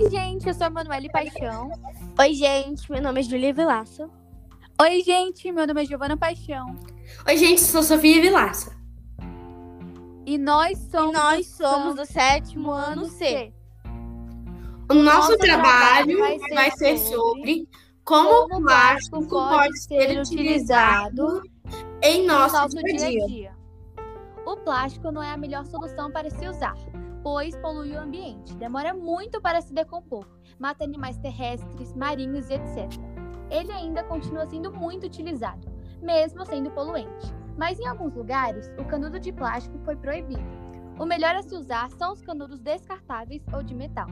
Oi, gente, eu sou a Manuele Paixão. Oi, gente, meu nome é Julia Vilaça. Oi, gente, meu nome é Giovana Paixão. Oi, gente, sou Sofia Vilaça. E nós somos, e nós somos do sétimo ano C. O nosso, nosso trabalho, trabalho vai, ser, vai ser sobre como, como o plástico pode ser utilizado em nosso, nosso dia a dia. O plástico não é a melhor solução para se usar, pois polui o ambiente, demora muito para se decompor, mata animais terrestres, marinhos e etc. Ele ainda continua sendo muito utilizado, mesmo sendo poluente. Mas em alguns lugares, o canudo de plástico foi proibido. O melhor a se usar são os canudos descartáveis ou de metal.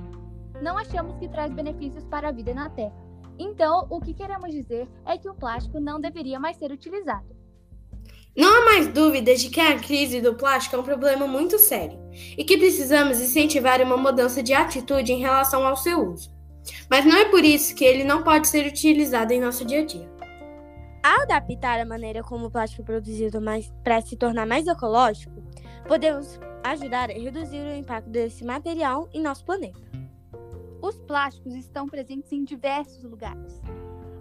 Não achamos que traz benefícios para a vida na Terra. Então, o que queremos dizer é que o plástico não deveria mais ser utilizado. Não há mais dúvidas de que a crise do plástico é um problema muito sério e que precisamos incentivar uma mudança de atitude em relação ao seu uso. Mas não é por isso que ele não pode ser utilizado em nosso dia a dia. Ao adaptar a maneira como o plástico é produzido para se tornar mais ecológico, podemos ajudar a reduzir o impacto desse material em nosso planeta. Os plásticos estão presentes em diversos lugares.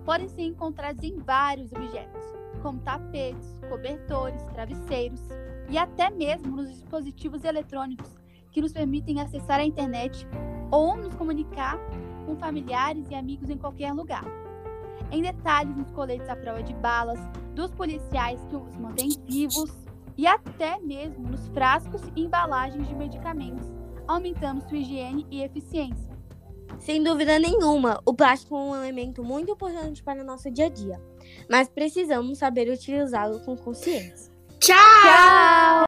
Podem ser encontrados em vários objetos, como tapetes, cobertores, travesseiros e até mesmo nos dispositivos eletrônicos que nos permitem acessar a internet ou nos comunicar com familiares e amigos em qualquer lugar. Em detalhes nos coletes à prova de balas, dos policiais que os mantêm vivos e até mesmo nos frascos e embalagens de medicamentos, aumentando sua higiene e eficiência. Sem dúvida nenhuma, o plástico é um elemento muito importante para o nosso dia a dia, mas precisamos saber utilizá-lo com consciência. Tchau! Tchau!